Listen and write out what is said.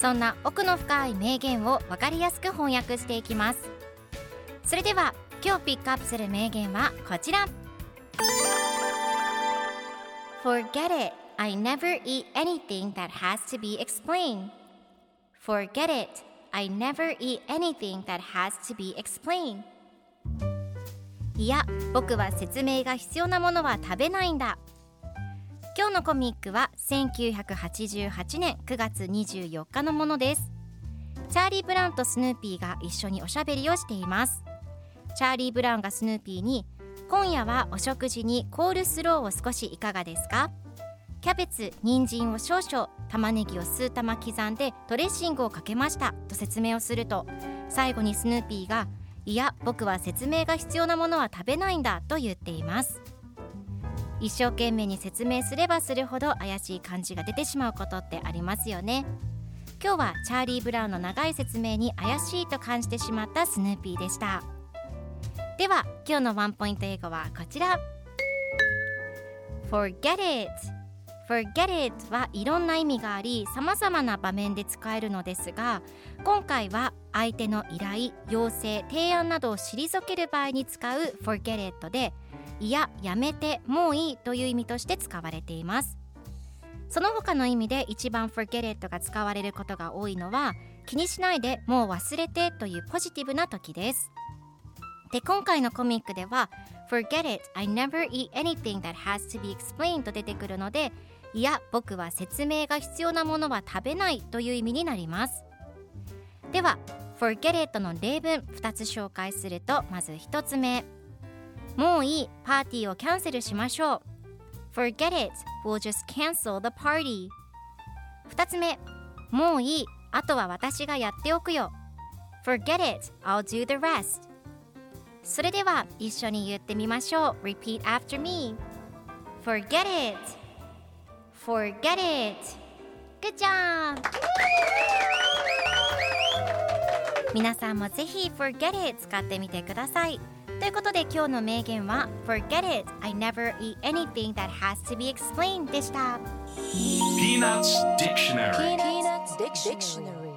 そんな奥の深い名言を分かりやすく翻訳していきますそれでは今日ピックアップする名言はこちら Forget it I never eat anything that has to be explained Forget it I never eat anything that has to be explained いや僕は説明が必要なものは食べないんだ今日のコミックは1988年9月24日のものです。チャーリー・ブラウンとスヌーピーが一緒におしゃべりをしています。チャーリー・ブラウンがスヌーピーに今夜はお食事にコールスローを少しいかがですか？キャベツ、人参を少々玉ねぎを数玉刻んでドレッシングをかけました。と説明をすると最後にスヌーピーがいや僕は説明が必要なものは食べないんだ。と言っています。一生懸命に説明すればするほど怪しい感じが出てしまうことってありますよね。今日はチャーリー・ブラウンの長い説明に怪しいと感じてしまったスヌーピーでした。では今日のワンポイント英語はこちら。Forget it Forget it はいろんな意味があり様々な場面で使えるのですが今回は相手の依頼、要請、提案などを退ける場合に使う Forget it でいや、やめて、もういいという意味として使われています。その他の意味で一番 Forget it が使われることが多いのは気にしないでもう忘れてというポジティブな時です。で今回のコミックでは Forget it, I never eat anything that has to be explained と出てくるのでいや僕は説明が必要なものは食べないという意味になります。では Forget it の例文2つ紹介するとまず1つ目。もういいパーティーをキャンセルしましょう Forget it we'll just cancel the party 2つ目もういいあとは私がやっておくよ Forget it I'll do the rest それでは一緒に言ってみましょう Repeat after me Forget it Forget it Good job 皆さんもぜひ Forget it 使ってみてくださいということで今日の名言は Forget it I never eat anything that has to be explained でした Peanuts Dictionary Peanuts Dictionary.